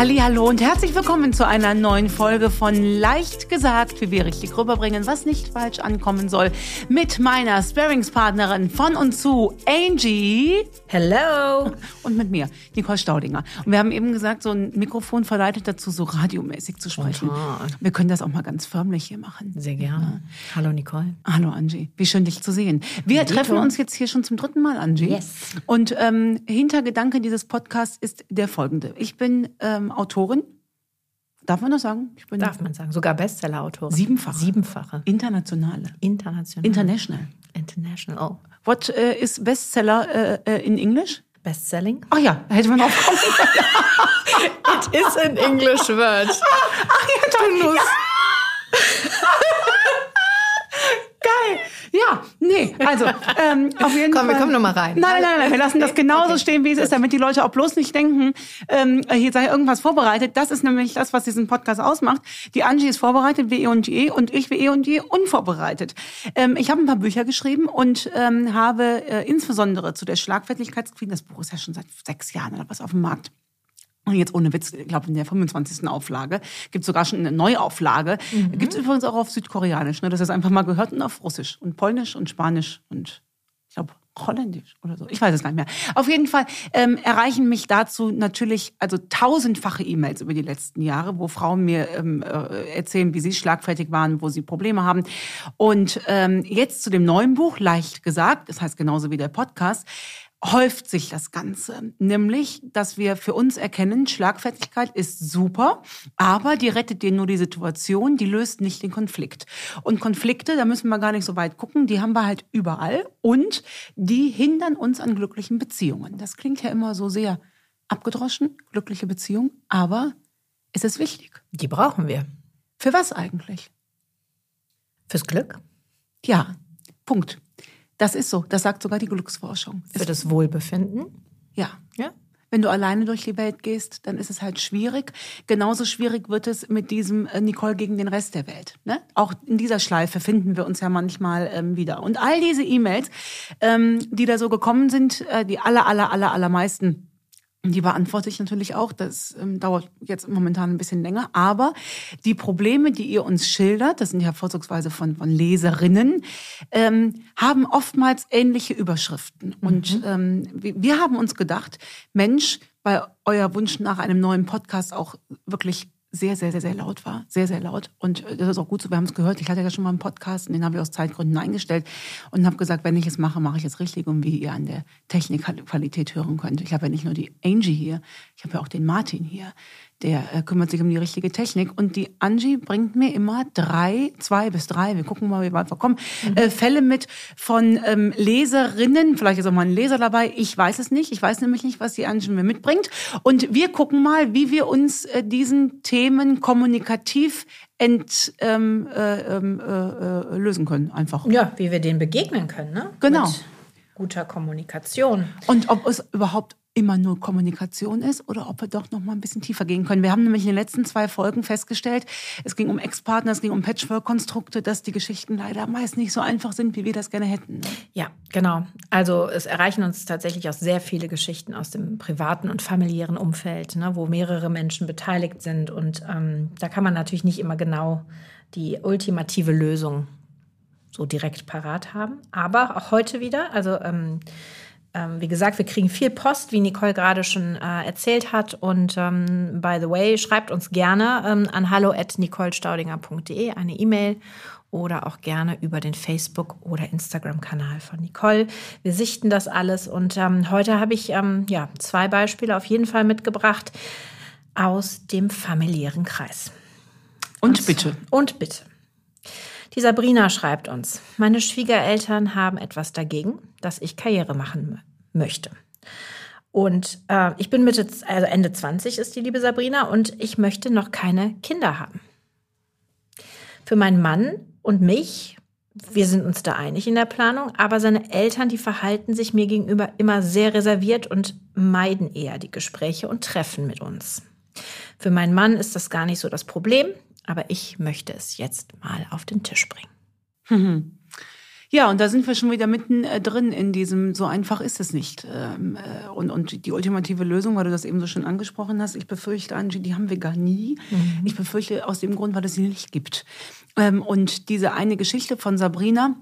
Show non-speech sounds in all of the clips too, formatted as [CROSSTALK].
Hallo und herzlich willkommen zu einer neuen Folge von Leicht gesagt, wie wir richtig rüberbringen, was nicht falsch ankommen soll, mit meiner Sparingspartnerin von und zu Angie. Hello. Und mit mir, Nicole Staudinger. Und wir haben eben gesagt, so ein Mikrofon verleitet dazu, so radiomäßig zu sprechen. Spontan. Wir können das auch mal ganz förmlich hier machen. Sehr gerne. Hallo Nicole. Hallo Angie, wie schön dich zu sehen. Wir Dito. treffen uns jetzt hier schon zum dritten Mal, Angie. Yes. Und ähm, Hintergedanke dieses Podcasts ist der folgende. Ich bin ähm, Autorin. Darf man das sagen? Ich bin Darf man sagen. Sogar Bestseller-Autorin. Siebenfache. Siebenfache. internationale. International. International. International. Oh. What äh, is Bestseller äh, in English? Bestselling? Ach ja, hätte man aufkommen [LAUGHS] It is an English word. [LAUGHS] Ach ja, toll. Ja. [LAUGHS] Geil. Ja, nee, also ähm, auf jeden Komm, Fall. wir kommen noch mal rein. Nein, nein, nein, wir lassen das genauso stehen, wie es ist, damit die Leute auch bloß nicht denken, ähm, hier sei irgendwas vorbereitet. Das ist nämlich das, was diesen Podcast ausmacht. Die Angie ist vorbereitet, wie eh und je, und ich wie eh und je unvorbereitet. Ähm, ich habe ein paar Bücher geschrieben und ähm, habe äh, insbesondere zu der Schlagfertigkeitskrise, das Buch ist ja schon seit sechs Jahren oder was auf dem Markt, und jetzt ohne Witz, ich glaube in der 25. Auflage gibt sogar schon eine Neuauflage. Mhm. Gibt es übrigens auch auf Südkoreanisch, ne? das ist einfach mal gehört und auf Russisch und Polnisch und Spanisch und ich glaube Holländisch oder so. Ich weiß es gar nicht mehr. Auf jeden Fall ähm, erreichen mich dazu natürlich also tausendfache E-Mails über die letzten Jahre, wo Frauen mir ähm, äh, erzählen, wie sie schlagfertig waren, wo sie Probleme haben. Und ähm, jetzt zu dem neuen Buch, leicht gesagt, das heißt genauso wie der Podcast, häuft sich das Ganze. Nämlich, dass wir für uns erkennen, Schlagfertigkeit ist super, aber die rettet dir nur die Situation, die löst nicht den Konflikt. Und Konflikte, da müssen wir gar nicht so weit gucken, die haben wir halt überall und die hindern uns an glücklichen Beziehungen. Das klingt ja immer so sehr abgedroschen, glückliche Beziehung, aber es ist wichtig. Die brauchen wir. Für was eigentlich? Fürs Glück, Ja, Punkt. Das ist so. Das sagt sogar die Glücksforschung. für das Wohlbefinden. Ja. Ja. Wenn du alleine durch die Welt gehst, dann ist es halt schwierig. Genauso schwierig wird es mit diesem äh, Nicole gegen den Rest der Welt. Ne? Auch in dieser Schleife finden wir uns ja manchmal ähm, wieder. Und all diese E-Mails, ähm, die da so gekommen sind, äh, die aller, aller, aller, allermeisten, die beantworte ich natürlich auch. Das ähm, dauert jetzt momentan ein bisschen länger. Aber die Probleme, die ihr uns schildert, das sind ja vorzugsweise von, von Leserinnen, ähm, haben oftmals ähnliche Überschriften. Und ähm, wir, wir haben uns gedacht, Mensch, weil euer Wunsch nach einem neuen Podcast auch wirklich sehr, sehr, sehr, sehr laut war. Sehr, sehr laut. Und äh, das ist auch gut so. Wir haben es gehört. Ich hatte ja schon mal einen Podcast und den habe ich aus Zeitgründen eingestellt und habe gesagt, wenn ich es mache, mache ich es richtig und wie ihr an der Technikqualität hören könnt. Ich habe ja nicht nur die Angie hier, ich habe ja auch den Martin hier. Der äh, kümmert sich um die richtige Technik. Und die Angie bringt mir immer drei, zwei bis drei, wir gucken mal, wie weit wir kommen, äh, Fälle mit von ähm, Leserinnen. Vielleicht ist auch mal ein Leser dabei. Ich weiß es nicht. Ich weiß nämlich nicht, was die Angie mir mitbringt. Und wir gucken mal, wie wir uns äh, diesen Themen kommunikativ ent, ähm, äh, ähm, äh, äh, lösen können. Einfach. Ja, wie wir denen begegnen können, ne? Genau. Mit guter Kommunikation. Und ob es überhaupt immer nur Kommunikation ist oder ob wir doch noch mal ein bisschen tiefer gehen können. Wir haben nämlich in den letzten zwei Folgen festgestellt, es ging um Ex-Partner, es ging um Patchwork-Konstrukte, dass die Geschichten leider meist nicht so einfach sind, wie wir das gerne hätten. ne? Ja, genau. Also es erreichen uns tatsächlich auch sehr viele Geschichten aus dem privaten und familiären Umfeld, ne, wo mehrere Menschen beteiligt sind. Und ähm, da kann man natürlich nicht immer genau die ultimative Lösung so direkt parat haben. Aber auch heute wieder, also ähm, ähm, wie gesagt, wir kriegen viel Post, wie Nicole gerade schon äh, erzählt hat. Und ähm, by the way, schreibt uns gerne ähm, an hallo@nicolestaudinger.de eine E-Mail oder auch gerne über den Facebook- oder Instagram-Kanal von Nicole. Wir sichten das alles und ähm, heute habe ich ähm, ja, zwei Beispiele auf jeden Fall mitgebracht aus dem familiären Kreis. Und bitte. Und bitte. Die Sabrina schreibt uns, meine Schwiegereltern haben etwas dagegen, dass ich Karriere machen möchte. Und äh, ich bin Mitte, also Ende 20 ist die liebe Sabrina und ich möchte noch keine Kinder haben. Für meinen Mann und mich, wir sind uns da einig in der Planung, aber seine Eltern, die verhalten sich mir gegenüber immer sehr reserviert und meiden eher die Gespräche und Treffen mit uns. Für meinen Mann ist das gar nicht so das Problem, aber ich möchte es jetzt mal auf den Tisch bringen. Ja, und da sind wir schon wieder mitten äh, drin in diesem, so einfach ist es nicht. Ähm, äh, und, und die ultimative Lösung, weil du das eben so schön angesprochen hast, ich befürchte, Angie, die haben wir gar nie. Mhm. Ich befürchte aus dem Grund, weil es sie nicht gibt. Ähm, und diese eine Geschichte von Sabrina,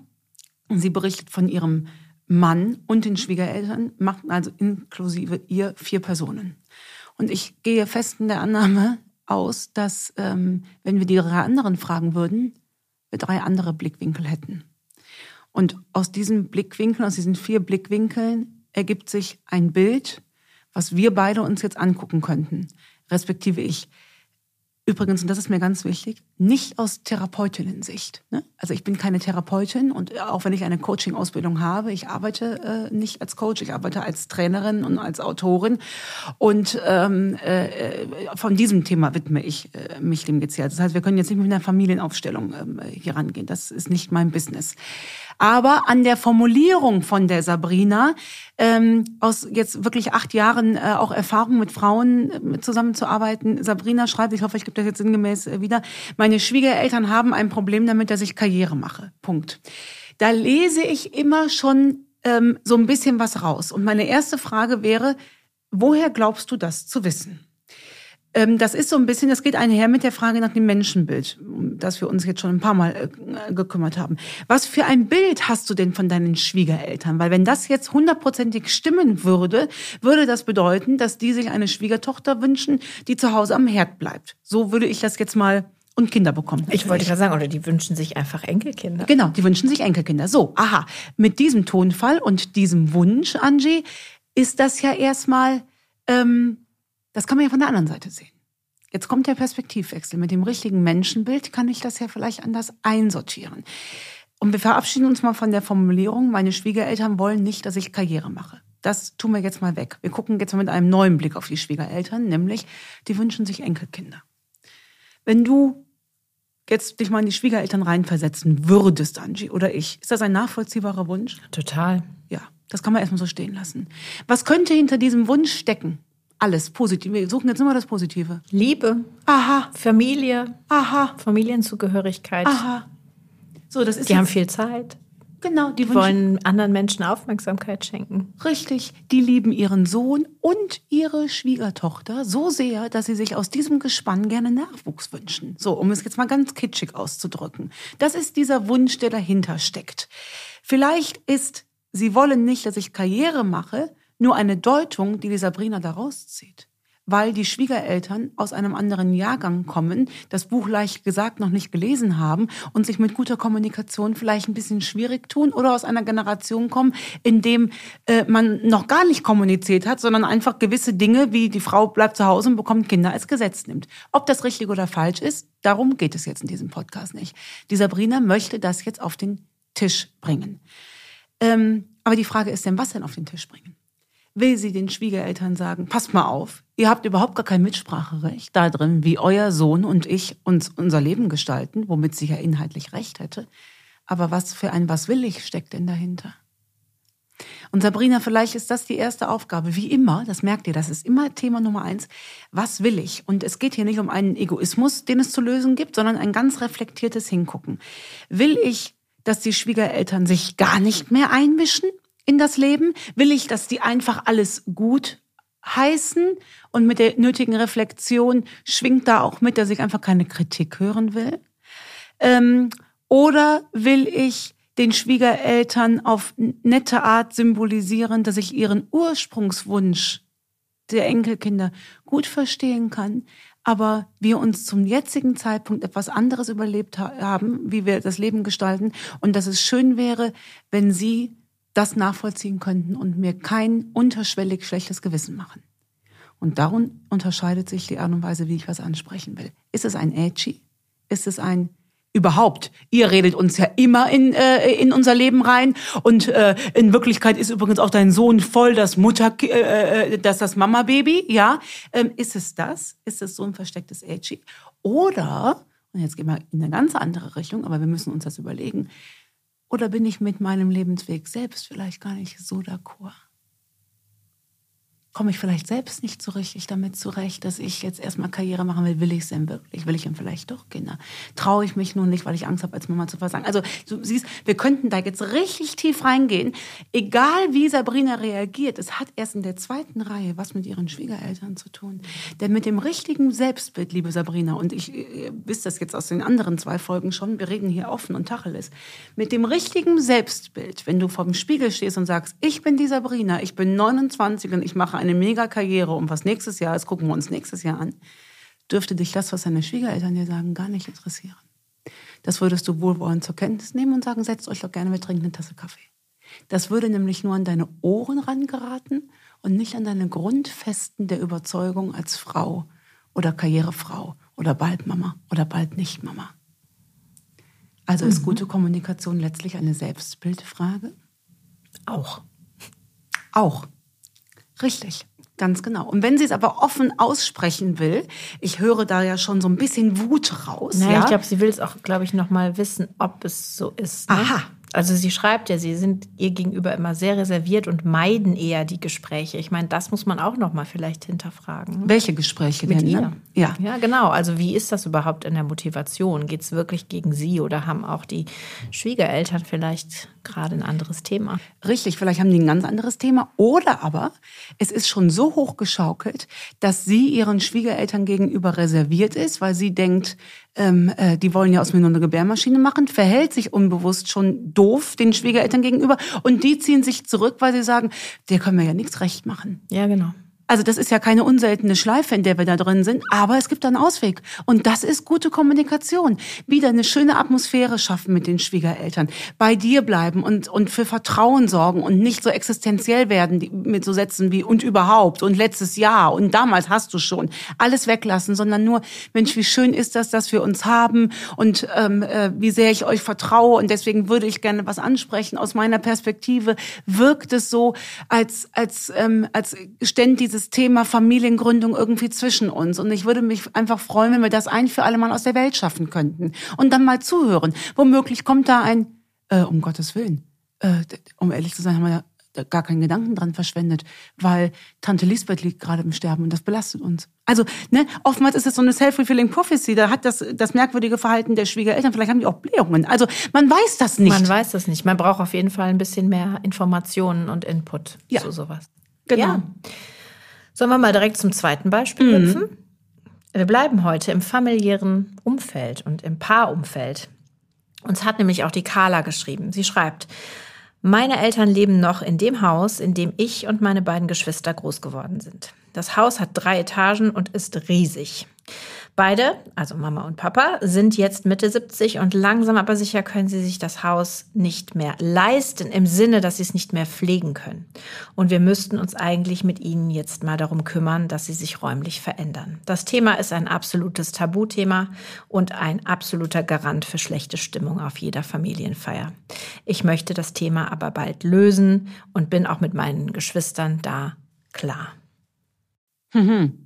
sie berichtet von ihrem Mann und den Schwiegereltern, macht also inklusive ihr vier Personen. Und ich gehe fest in der Annahme aus, dass ähm, wenn wir die drei anderen fragen würden, wir drei andere Blickwinkel hätten. Und aus diesen Blickwinkeln, aus diesen vier Blickwinkeln ergibt sich ein Bild, was wir beide uns jetzt angucken könnten, respektive ich. Übrigens, und das ist mir ganz wichtig, nicht aus Therapeutinnen-Sicht. Ne? Also ich bin keine Therapeutin und auch wenn ich eine Coaching-Ausbildung habe, ich arbeite äh, nicht als Coach, ich arbeite als Trainerin und als Autorin. Und ähm, äh, von diesem Thema widme ich äh, mich dem hier. Das heißt, wir können jetzt nicht mit einer Familienaufstellung ähm, hier rangehen. Das ist nicht mein Business. Aber an der Formulierung von der Sabrina, ähm, aus jetzt wirklich acht Jahren äh, auch Erfahrung mit Frauen äh, zusammenzuarbeiten, Sabrina schreibt, ich hoffe, ich gebe das jetzt sinngemäß äh, wieder, meine Schwiegereltern haben ein Problem damit, dass ich Karriere mache. Punkt. Da lese ich immer schon ähm, so ein bisschen was raus. Und meine erste Frage wäre, woher glaubst du das zu wissen? Ähm, das ist so ein bisschen, das geht einher mit der Frage nach dem Menschenbild, um das wir uns jetzt schon ein paar Mal äh, gekümmert haben. Was für ein Bild hast du denn von deinen Schwiegereltern? Weil wenn das jetzt hundertprozentig stimmen würde, würde das bedeuten, dass die sich eine Schwiegertochter wünschen, die zu Hause am Herd bleibt. So würde ich das jetzt mal und Kinder bekommen. Ich wollte gerade sagen, oder die wünschen sich einfach Enkelkinder. Genau, die wünschen sich Enkelkinder. So, aha. Mit diesem Tonfall und diesem Wunsch, Angie, ist das ja erstmal ähm, das kann man ja von der anderen Seite sehen. Jetzt kommt der Perspektivwechsel. Mit dem richtigen Menschenbild kann ich das ja vielleicht anders einsortieren. Und wir verabschieden uns mal von der Formulierung, meine Schwiegereltern wollen nicht, dass ich Karriere mache. Das tun wir jetzt mal weg. Wir gucken jetzt mal mit einem neuen Blick auf die Schwiegereltern, nämlich die wünschen sich Enkelkinder. Wenn du jetzt dich mal in die Schwiegereltern reinversetzen würdest, Angie, oder ich, ist das ein nachvollziehbarer Wunsch? Total. Ja, das kann man erstmal so stehen lassen. Was könnte hinter diesem Wunsch stecken? Alles positiv. Wir suchen jetzt immer das Positive. Liebe. Aha. Familie. Aha. Familienzugehörigkeit. Aha. So, das ist die haben viel Zeit. Genau, die, die wollen anderen Menschen Aufmerksamkeit schenken. Richtig, die lieben ihren Sohn und ihre Schwiegertochter so sehr, dass sie sich aus diesem Gespann gerne Nachwuchs wünschen. So, um es jetzt mal ganz kitschig auszudrücken. Das ist dieser Wunsch, der dahinter steckt. Vielleicht ist, sie wollen nicht, dass ich Karriere mache, nur eine Deutung, die die Sabrina daraus zieht. Weil die Schwiegereltern aus einem anderen Jahrgang kommen, das Buch leicht gesagt noch nicht gelesen haben und sich mit guter Kommunikation vielleicht ein bisschen schwierig tun oder aus einer Generation kommen, in dem äh, man noch gar nicht kommuniziert hat, sondern einfach gewisse Dinge wie die Frau bleibt zu Hause und bekommt Kinder als Gesetz nimmt. Ob das richtig oder falsch ist, darum geht es jetzt in diesem Podcast nicht. Die Sabrina möchte das jetzt auf den Tisch bringen. Ähm, aber die Frage ist denn, was denn auf den Tisch bringen? Will sie den Schwiegereltern sagen, passt mal auf, ihr habt überhaupt gar kein Mitspracherecht da drin, wie euer Sohn und ich uns unser Leben gestalten, womit sie ja inhaltlich recht hätte. Aber was für ein Was will ich steckt denn dahinter? Und Sabrina, vielleicht ist das die erste Aufgabe. Wie immer, das merkt ihr, das ist immer Thema Nummer eins. Was will ich? Und es geht hier nicht um einen Egoismus, den es zu lösen gibt, sondern ein ganz reflektiertes Hingucken. Will ich, dass die Schwiegereltern sich gar nicht mehr einmischen? In das Leben? Will ich, dass die einfach alles gut heißen und mit der nötigen Reflexion schwingt da auch mit, dass ich einfach keine Kritik hören will? Ähm, oder will ich den Schwiegereltern auf nette Art symbolisieren, dass ich ihren Ursprungswunsch der Enkelkinder gut verstehen kann, aber wir uns zum jetzigen Zeitpunkt etwas anderes überlebt haben, wie wir das Leben gestalten und dass es schön wäre, wenn sie das nachvollziehen könnten und mir kein unterschwellig schlechtes Gewissen machen. Und darum unterscheidet sich die Art und Weise, wie ich was ansprechen will. Ist es ein Edgy? Ist es ein überhaupt? Ihr redet uns ja immer in, äh, in unser Leben rein und äh, in Wirklichkeit ist übrigens auch dein Sohn voll das Mutter, äh, äh, das das Mama-Baby, ja? Ähm, ist es das? Ist es so ein verstecktes Edgy? Oder, und jetzt gehen wir in eine ganz andere Richtung, aber wir müssen uns das überlegen, oder bin ich mit meinem Lebensweg selbst vielleicht gar nicht so d'accord? Komme ich vielleicht selbst nicht so richtig damit zurecht, dass ich jetzt erstmal Karriere machen will. Will ich es denn wirklich? Will ich denn vielleicht doch Kinder? Traue ich mich nun nicht, weil ich Angst habe, als Mama zu versagen? Also du siehst, wir könnten da jetzt richtig tief reingehen. Egal wie Sabrina reagiert, es hat erst in der zweiten Reihe was mit ihren Schwiegereltern zu tun. Denn mit dem richtigen Selbstbild, liebe Sabrina, und ich wisst das jetzt aus den anderen zwei Folgen schon, wir reden hier offen und tacheles. Mit dem richtigen Selbstbild, wenn du vor dem Spiegel stehst und sagst, ich bin die Sabrina, ich bin 29 und ich mache eine Mega-Karriere und was nächstes Jahr ist, gucken wir uns nächstes Jahr an, dürfte dich das, was deine Schwiegereltern dir sagen, gar nicht interessieren. Das würdest du wohlwollend zur Kenntnis nehmen und sagen, setzt euch doch gerne, wir trinken eine Tasse Kaffee. Das würde nämlich nur an deine Ohren rangeraten und nicht an deine Grundfesten der Überzeugung als Frau oder Karrierefrau oder bald Mama oder bald nicht Mama. Also ist mhm. gute Kommunikation letztlich eine Selbstbildfrage? Auch. Auch. Richtig. Ganz genau. Und wenn sie es aber offen aussprechen will, ich höre da ja schon so ein bisschen Wut raus. Naja, ja? ich glaube, sie will es auch, glaube ich, noch mal wissen, ob es so ist. Ne? Aha. Also sie schreibt ja, sie sind ihr gegenüber immer sehr reserviert und meiden eher die Gespräche. Ich meine, das muss man auch noch mal vielleicht hinterfragen. Welche Gespräche mit denn? Ihr? Ne? Ja. ja, genau. Also wie ist das überhaupt in der Motivation? Geht es wirklich gegen sie oder haben auch die Schwiegereltern vielleicht gerade ein anderes Thema? Richtig, vielleicht haben die ein ganz anderes Thema. Oder aber es ist schon so hochgeschaukelt, dass sie ihren Schwiegereltern gegenüber reserviert ist, weil sie denkt, ähm, äh, die wollen ja aus mir nur eine Gebärmaschine machen, verhält sich unbewusst schon doof den Schwiegereltern gegenüber und die ziehen sich zurück, weil sie sagen, der können wir ja nichts recht machen. Ja, genau. Also das ist ja keine unseltene Schleife, in der wir da drin sind, aber es gibt einen Ausweg. Und das ist gute Kommunikation. Wieder eine schöne Atmosphäre schaffen mit den Schwiegereltern. Bei dir bleiben und, und für Vertrauen sorgen und nicht so existenziell werden mit so Sätzen wie und überhaupt und letztes Jahr und damals hast du schon. Alles weglassen, sondern nur, Mensch, wie schön ist das, dass wir uns haben und ähm, äh, wie sehr ich euch vertraue und deswegen würde ich gerne was ansprechen. Aus meiner Perspektive wirkt es so, als, als, ähm, als ständig diese dieses Thema Familiengründung irgendwie zwischen uns. Und ich würde mich einfach freuen, wenn wir das ein für alle Mal aus der Welt schaffen könnten. Und dann mal zuhören. Womöglich kommt da ein, äh, um Gottes Willen, äh, um ehrlich zu sein, haben wir ja gar keinen Gedanken dran verschwendet, weil Tante Lisbeth liegt gerade im Sterben und das belastet uns. Also, ne, oftmals ist es so eine self-fulfilling prophecy, da hat das, das merkwürdige Verhalten der Schwiegereltern, vielleicht haben die auch Blähungen. Also, man weiß das nicht. Man weiß das nicht. Man braucht auf jeden Fall ein bisschen mehr Informationen und Input ja. zu sowas. Genau. Ja. Sollen wir mal direkt zum zweiten Beispiel mhm. hüpfen? Wir bleiben heute im familiären Umfeld und im Paarumfeld. Uns hat nämlich auch die Carla geschrieben. Sie schreibt, meine Eltern leben noch in dem Haus, in dem ich und meine beiden Geschwister groß geworden sind. Das Haus hat drei Etagen und ist riesig. Beide, also Mama und Papa, sind jetzt Mitte 70 und langsam aber sicher können sie sich das Haus nicht mehr leisten, im Sinne, dass sie es nicht mehr pflegen können. Und wir müssten uns eigentlich mit ihnen jetzt mal darum kümmern, dass sie sich räumlich verändern. Das Thema ist ein absolutes Tabuthema und ein absoluter Garant für schlechte Stimmung auf jeder Familienfeier. Ich möchte das Thema aber bald lösen und bin auch mit meinen Geschwistern da klar. Mhm.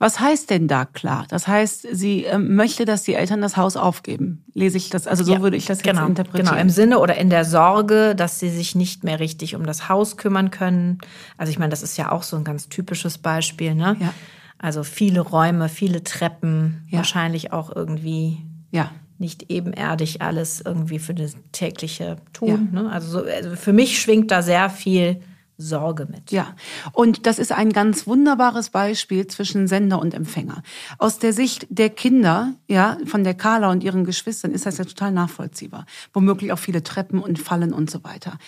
Was heißt denn da klar? Das heißt, sie ähm, möchte, dass die Eltern das Haus aufgeben. Lese ich das, also so ja, würde ich das genau, jetzt interpretieren. Genau, im Sinne oder in der Sorge, dass sie sich nicht mehr richtig um das Haus kümmern können. Also ich meine, das ist ja auch so ein ganz typisches Beispiel, ne? Ja. Also viele Räume, viele Treppen, ja. wahrscheinlich auch irgendwie ja. nicht ebenerdig alles irgendwie für das tägliche Tun. Ja. Ne? Also, so, also für mich schwingt da sehr viel Sorge mit. Ja, und das ist ein ganz wunderbares Beispiel zwischen Sender und Empfänger. Aus der Sicht der Kinder, ja, von der Carla und ihren Geschwistern ist das ja total nachvollziehbar. Womöglich auch viele Treppen und Fallen und so weiter.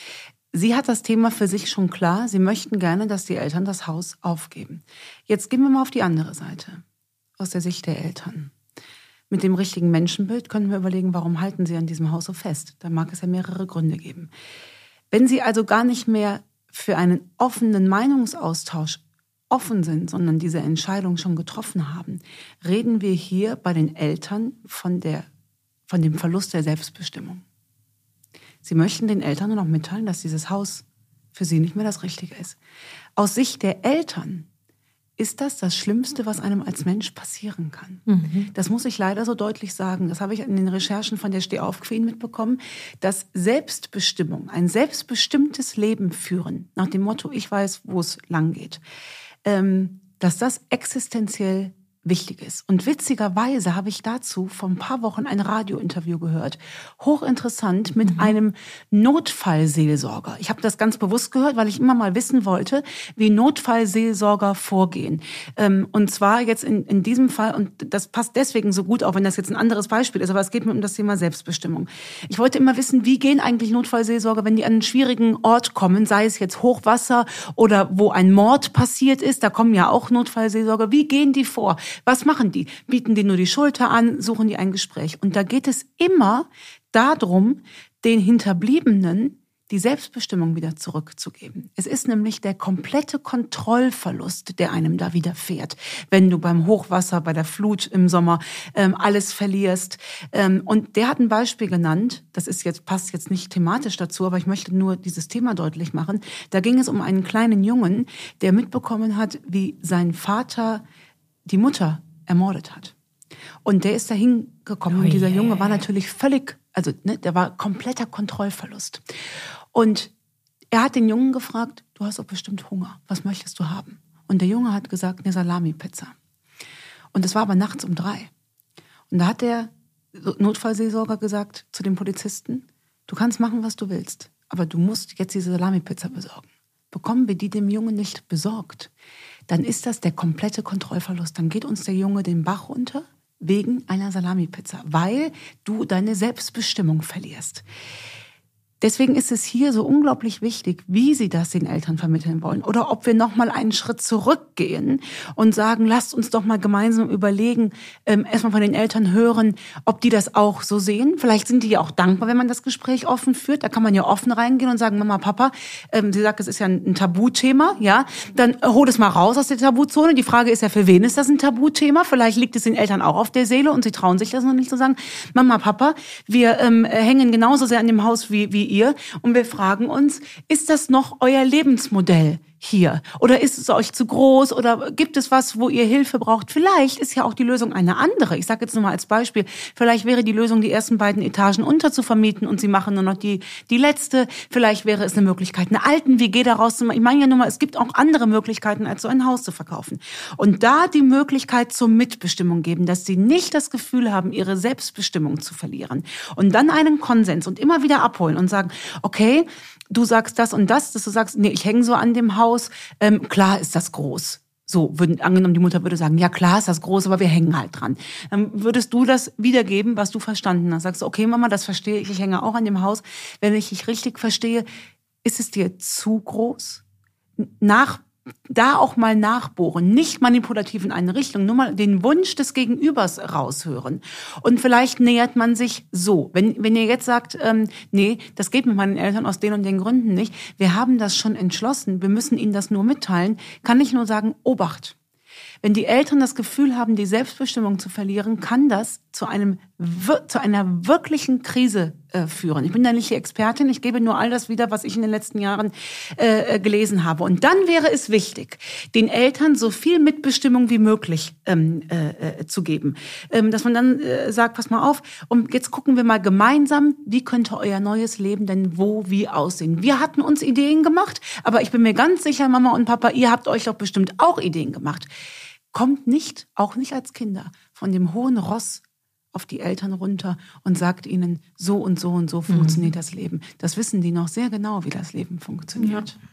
Sie hat das Thema für sich schon klar. Sie möchten gerne, dass die Eltern das Haus aufgeben. Jetzt gehen wir mal auf die andere Seite. Aus der Sicht der Eltern. Mit dem richtigen Menschenbild können wir überlegen, warum halten sie an diesem Haus so fest? Da mag es ja mehrere Gründe geben. Wenn sie also gar nicht mehr für einen offenen Meinungsaustausch offen sind, sondern diese Entscheidung schon getroffen haben, reden wir hier bei den Eltern von, der, von dem Verlust der Selbstbestimmung. Sie möchten den Eltern nur noch mitteilen, dass dieses Haus für sie nicht mehr das Richtige ist. Aus Sicht der Eltern ist das das Schlimmste, was einem als Mensch passieren kann. Mhm. Das muss ich leider so deutlich sagen. Das habe ich in den Recherchen von der Stehauf Queen mitbekommen, dass Selbstbestimmung, ein selbstbestimmtes Leben führen, nach dem Motto, ich weiß, wo es lang geht, ähm, dass das existenziell wichtig ist. Und witzigerweise habe ich dazu vor ein paar Wochen ein Radiointerview gehört. Hochinteressant mit mhm. einem Notfallseelsorger. Ich habe das ganz bewusst gehört, weil ich immer mal wissen wollte, wie Notfallseelsorger vorgehen. Ähm, und zwar jetzt in, in diesem Fall, und das passt deswegen so gut, auch wenn das jetzt ein anderes Beispiel ist, aber es geht mir um das Thema Selbstbestimmung. Ich wollte immer wissen, wie gehen eigentlich Notfallseelsorger, wenn die an einen schwierigen Ort kommen, sei es jetzt Hochwasser oder wo ein Mord passiert ist, da kommen ja auch Notfallseelsorger. Wie gehen die vor? Was machen die? Bieten die nur die Schulter an, suchen die ein Gespräch. Und da geht es immer darum, den Hinterbliebenen die Selbstbestimmung wieder zurückzugeben. Es ist nämlich der komplette Kontrollverlust, der einem da widerfährt, wenn du beim Hochwasser, bei der Flut im Sommer ähm, alles verlierst. Ähm, und der hat ein Beispiel genannt, das ist jetzt, passt jetzt nicht thematisch dazu, aber ich möchte nur dieses Thema deutlich machen. Da ging es um einen kleinen Jungen, der mitbekommen hat, wie sein Vater die Mutter ermordet hat. Und der ist da hingekommen oh und dieser Junge war natürlich völlig, also ne, der war kompletter Kontrollverlust. Und er hat den Jungen gefragt, du hast doch bestimmt Hunger, was möchtest du haben? Und der Junge hat gesagt, eine Salami-Pizza. Und es war aber nachts um drei. Und da hat der Notfallseelsorger gesagt zu dem Polizisten, du kannst machen, was du willst, aber du musst jetzt diese Salami-Pizza besorgen. Bekommen wir die dem Jungen nicht besorgt, dann ist das der komplette Kontrollverlust. Dann geht uns der Junge den Bach runter wegen einer Salami-Pizza, weil du deine Selbstbestimmung verlierst. Deswegen ist es hier so unglaublich wichtig, wie Sie das den Eltern vermitteln wollen oder ob wir noch mal einen Schritt zurückgehen und sagen, lasst uns doch mal gemeinsam überlegen, ähm, erstmal von den Eltern hören, ob die das auch so sehen. Vielleicht sind die ja auch dankbar, wenn man das Gespräch offen führt. Da kann man ja offen reingehen und sagen, Mama, Papa, ähm, sie sagt, es ist ja ein, ein Tabuthema, ja, dann hol es mal raus aus der Tabuzone. Die Frage ist ja, für wen ist das ein Tabuthema? Vielleicht liegt es den Eltern auch auf der Seele und sie trauen sich das noch nicht zu sagen. Mama, Papa, wir ähm, hängen genauso sehr an dem Haus wie, wie ihr und wir fragen uns, ist das noch euer Lebensmodell? Hier? Oder ist es euch zu groß? Oder gibt es was, wo ihr Hilfe braucht? Vielleicht ist ja auch die Lösung eine andere. Ich sage jetzt nur mal als Beispiel, vielleicht wäre die Lösung, die ersten beiden Etagen unterzuvermieten und sie machen nur noch die, die letzte. Vielleicht wäre es eine Möglichkeit, eine alten WG daraus zu machen. Ich meine ja nur mal, es gibt auch andere Möglichkeiten, als so ein Haus zu verkaufen. Und da die Möglichkeit zur Mitbestimmung geben, dass sie nicht das Gefühl haben, ihre Selbstbestimmung zu verlieren. Und dann einen Konsens und immer wieder abholen und sagen, okay, du sagst das und das, dass du sagst, nee, ich hänge so an dem Haus, ähm, klar ist das groß. So, würden, angenommen, die Mutter würde sagen, ja klar ist das groß, aber wir hängen halt dran. Dann würdest du das wiedergeben, was du verstanden hast. Sagst du, okay, Mama, das verstehe ich, ich hänge auch an dem Haus. Wenn ich dich richtig verstehe, ist es dir zu groß? Nach da auch mal nachbohren, nicht manipulativ in eine Richtung, nur mal den Wunsch des Gegenübers raushören. Und vielleicht nähert man sich so. Wenn, wenn ihr jetzt sagt, ähm, nee, das geht mit meinen Eltern aus den und den Gründen nicht, wir haben das schon entschlossen, wir müssen ihnen das nur mitteilen, kann ich nur sagen, Obacht. Wenn die Eltern das Gefühl haben, die Selbstbestimmung zu verlieren, kann das zu einem zu einer wirklichen Krise äh, führen. Ich bin da nicht die Expertin, ich gebe nur all das wieder, was ich in den letzten Jahren äh, äh, gelesen habe. Und dann wäre es wichtig, den Eltern so viel Mitbestimmung wie möglich ähm, äh, äh, zu geben. Ähm, dass man dann äh, sagt, pass mal auf, und jetzt gucken wir mal gemeinsam, wie könnte euer neues Leben denn wo, wie aussehen. Wir hatten uns Ideen gemacht, aber ich bin mir ganz sicher, Mama und Papa, ihr habt euch doch bestimmt auch Ideen gemacht. Kommt nicht, auch nicht als Kinder, von dem hohen Ross auf die Eltern runter und sagt ihnen, so und so und so mhm. funktioniert mhm. das Leben. Das wissen die noch sehr genau, wie das Leben funktioniert. Ja.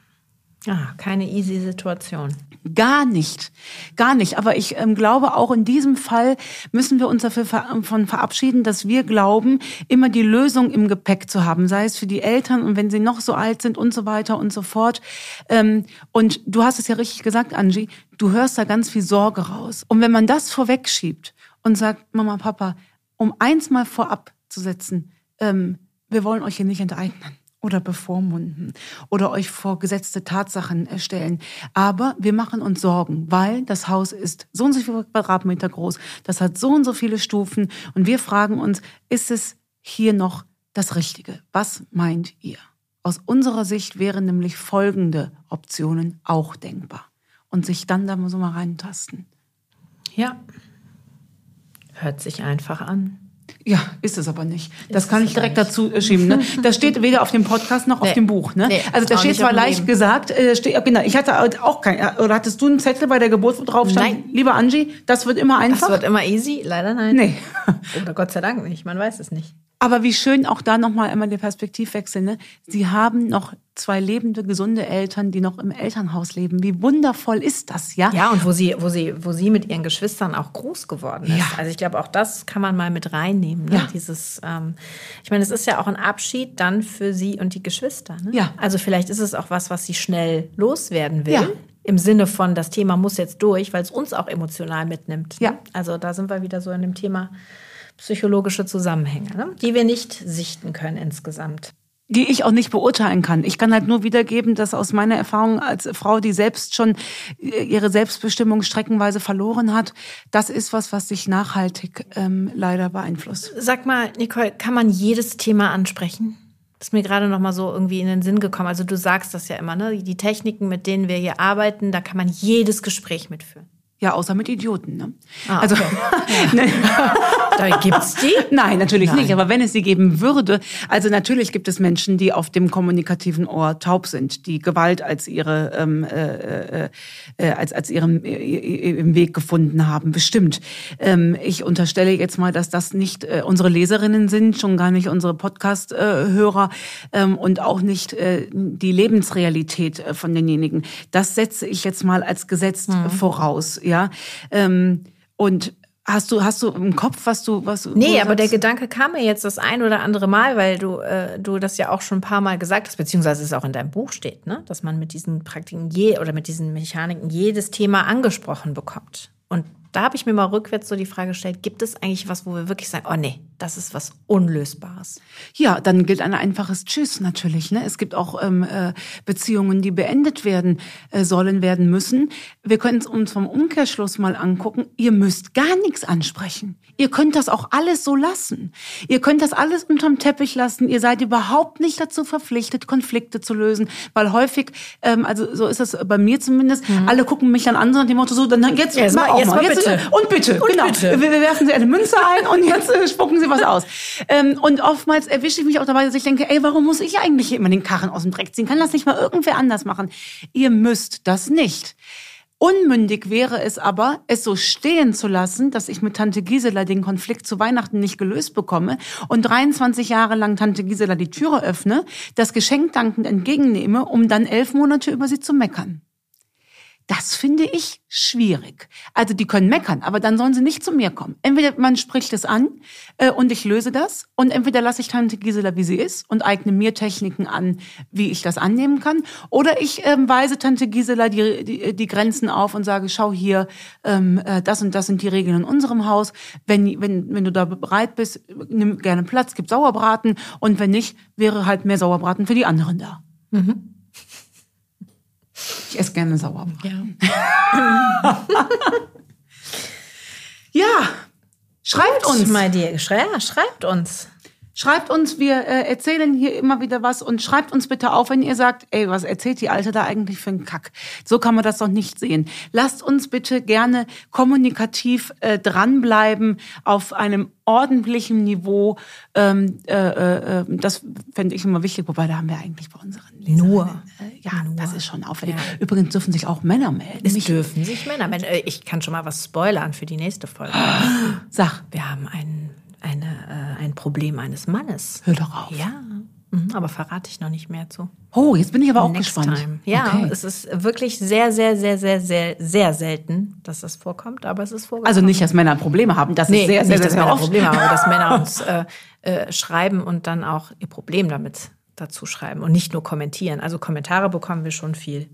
Ah, keine easy Situation. Gar nicht, gar nicht. Aber ich ähm, glaube, auch in diesem Fall müssen wir uns dafür von verabschieden, dass wir glauben, immer die Lösung im Gepäck zu haben, sei es für die Eltern und wenn sie noch so alt sind und so weiter und so fort. Ähm, und du hast es ja richtig gesagt, Angie, du hörst da ganz viel Sorge raus. Und wenn man das vorwegschiebt und sagt, Mama, Papa, um eins mal vorab zu setzen, ähm, wir wollen euch hier nicht enteignen oder bevormunden oder euch vor gesetzte Tatsachen erstellen. Aber wir machen uns Sorgen, weil das Haus ist so und so viele Quadratmeter groß, das hat so und so viele Stufen und wir fragen uns, ist es hier noch das Richtige? Was meint ihr? Aus unserer Sicht wären nämlich folgende Optionen auch denkbar. und sich dann da so mal reintasten. Ja. Hört sich einfach an. Ja, ist es aber nicht. Das ist kann ich direkt dazu äh, schieben. Ne? [LAUGHS] Das steht weder auf dem Podcast noch nee. auf dem Buch. Ne? Nee, also da steht zwar leicht gesagt, äh, steht, genau, ich hatte auch kein, äh, oder hattest du einen Zettel bei der Geburt, wo drauf stand, nein. lieber Angie, das wird immer einfach? Das wird immer easy, leider nein. Nee. [LAUGHS] oder Gott sei Dank nicht, man weiß es nicht. Aber wie schön auch da nochmal einmal der Perspektivwechsel. Ne? Sie haben noch zwei lebende, gesunde Eltern, die noch im Elternhaus leben. Wie wundervoll ist das, ja? Ja, und wo sie, wo sie, wo sie mit ihren Geschwistern auch groß geworden ist. Ja. Also ich glaube, auch das kann man mal mit reinnehmen. Ne? Ja. Dieses, ähm, ich meine, es ist ja auch ein Abschied dann für sie und die Geschwister. Ne? Ja. Also vielleicht ist es auch was, was sie schnell loswerden will. Ja. Im Sinne von, das Thema muss jetzt durch, weil es uns auch emotional mitnimmt. Ne? Ja. Also da sind wir wieder so in dem Thema psychologische Zusammenhänge, ne? die wir nicht sichten können insgesamt die ich auch nicht beurteilen kann. Ich kann halt nur wiedergeben, dass aus meiner Erfahrung als Frau, die selbst schon äh, ihre Selbstbestimmung streckenweise verloren hat, das ist was, was sich nachhaltig ähm, leider beeinflusst. Sag mal, Nicole, kann man jedes Thema ansprechen? Das ist mir gerade noch mal so irgendwie in den Sinn gekommen. Also du sagst das ja immer, ne? Die Techniken, mit denen wir hier arbeiten, da kann man jedes Gespräch mitführen. Ja, außer mit Idioten. Ne? Ah, also, okay. Also, [LAUGHS] ne. [LAUGHS] da gibt's die? Nein, natürlich Nein. nicht. Aber wenn es sie geben würde, also natürlich gibt es Menschen, die auf dem kommunikativen Ohr taub sind, die Gewalt als ihre ähm, äh, äh, äh als als ihren äh, im Weg gefunden haben. Bestimmt. Ähm, ich unterstelle jetzt mal, dass das nicht äh, unsere Leserinnen sind, schon gar nicht unsere Podcast-Hörer ähm, und auch nicht äh, die Lebensrealität äh, von denjenigen. Das setze ich jetzt mal als Gesetz mhm. voraus ja. Ähm, und Hast du, hast du im Kopf, was du, was du. Nee, aber der Gedanke kam mir jetzt das ein oder andere Mal, weil du, äh, du das ja auch schon ein paar Mal gesagt hast, beziehungsweise es auch in deinem Buch steht, ne? dass man mit diesen Praktiken je oder mit diesen Mechaniken jedes Thema angesprochen bekommt. Und da habe ich mir mal rückwärts so die Frage gestellt, gibt es eigentlich was, wo wir wirklich sagen, oh nee, das ist was Unlösbares? Ja, dann gilt ein einfaches Tschüss natürlich. Ne? Es gibt auch ähm, äh, Beziehungen, die beendet werden äh, sollen, werden müssen. Wir können es uns vom Umkehrschluss mal angucken. Ihr müsst gar nichts ansprechen. Ihr könnt das auch alles so lassen. Ihr könnt das alles unterm Teppich lassen. Ihr seid überhaupt nicht dazu verpflichtet, Konflikte zu lösen, weil häufig, ähm, also so ist es bei mir zumindest, mhm. alle gucken mich dann an, so nach dem Motto so, dann jetzt, jetzt mal, auch jetzt mal. Jetzt bitte. Und bitte, und genau. Bitte. Wir, wir werfen Sie eine Münze ein und jetzt äh, spucken Sie was aus. Ähm, und oftmals erwische ich mich auch dabei, dass ich denke, ey, warum muss ich eigentlich immer den Karren aus dem Dreck ziehen? Kann das nicht mal irgendwer anders machen? Ihr müsst das nicht. Unmündig wäre es aber, es so stehen zu lassen, dass ich mit Tante Gisela den Konflikt zu Weihnachten nicht gelöst bekomme und 23 Jahre lang Tante Gisela die Türe öffne, das Geschenk dankend entgegennehme, um dann elf Monate über sie zu meckern. Das finde ich schwierig. Also die können meckern, aber dann sollen sie nicht zu mir kommen. Entweder man spricht es an äh, und ich löse das und entweder lasse ich Tante Gisela, wie sie ist und eigne mir Techniken an, wie ich das annehmen kann. Oder ich ähm, weise Tante Gisela die, die, die Grenzen auf und sage, schau hier, ähm, äh, das und das sind die Regeln in unserem Haus. Wenn, wenn, wenn du da bereit bist, nimm gerne Platz, gib Sauerbraten und wenn nicht, wäre halt mehr Sauerbraten für die anderen da. Mhm. Ich esse gerne Sauerbraten. Ja. [LAUGHS] ja. Schreibt uns. Mal dir. Ja, schreibt uns. Schreibt uns, wir äh, erzählen hier immer wieder was und schreibt uns bitte auf, wenn ihr sagt, ey, was erzählt die Alte da eigentlich für einen Kack? So kann man das doch nicht sehen. Lasst uns bitte gerne kommunikativ äh, dranbleiben auf einem ordentlichen Niveau. Ähm, äh, äh, das fände ich immer wichtig, wobei da haben wir eigentlich bei unseren Lesern, Nur. Äh, ja, Nur. das ist schon auffällig. Ja. Übrigens dürfen sich auch Männer melden. Es dürfen sich Männer melden. Äh, ich kann schon mal was spoilern für die nächste Folge. [GASPS] Sag. Wir haben einen eine, äh, ein Problem eines Mannes. Hör doch auf. Ja. Mhm, aber verrate ich noch nicht mehr zu. Oh, jetzt bin ich aber auch Next gespannt. Time. Ja, okay. es ist wirklich sehr, sehr, sehr, sehr, sehr, sehr selten, dass das vorkommt, aber es ist vorgekommen. Also nicht, dass Männer Probleme haben, das nee, ist sehr, sehr, nicht, sehr, sehr, sehr oft. Probleme haben, aber dass Männer [LAUGHS] uns äh, äh, schreiben und dann auch ihr Problem damit dazu schreiben und nicht nur kommentieren. Also Kommentare bekommen wir schon viel.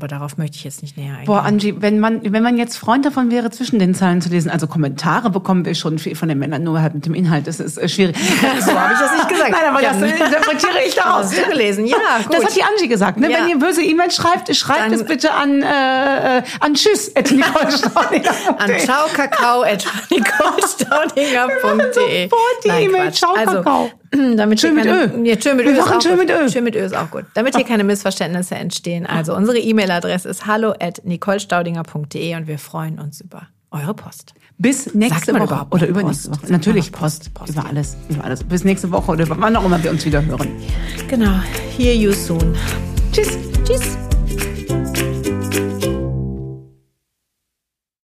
Aber darauf möchte ich jetzt nicht näher eingehen. Boah, Angie, wenn man, wenn man jetzt Freund davon wäre, zwischen den Zeilen zu lesen, also Kommentare bekommen wir schon viel von den Männern, nur halt mit dem Inhalt, das ist äh, schwierig. [LAUGHS] so habe ich das nicht gesagt. Nein, aber ja. das [LAUGHS] interpretiere ich daraus. [LAUGHS] Das gelesen, ja, gut. Das hat die Angie gesagt. Ne? Ja. Wenn ihr böse E-Mail schreibt, schreibt Dann, es bitte an, äh, äh an tschüss, at An ciao, kakao, at die E-Mail, ciao, Kakao. [CLEARS THROAT] Damit Schön mit keine, Ö. Ja, schön mit Wir Ö ist auch schön gut. mit Ö. Schön mit Ö ist auch gut. Damit hier keine Missverständnisse entstehen. Also unsere E-Mail-Adresse ist hallo at nicolestaudinger.de und wir freuen uns über eure Post. Bis nächste Woche überhaupt oder übernächste? Woche. Natürlich Post, Post? über alles, über alles. Bis nächste Woche oder wann auch immer wir uns wieder hören. Genau. Hear you soon.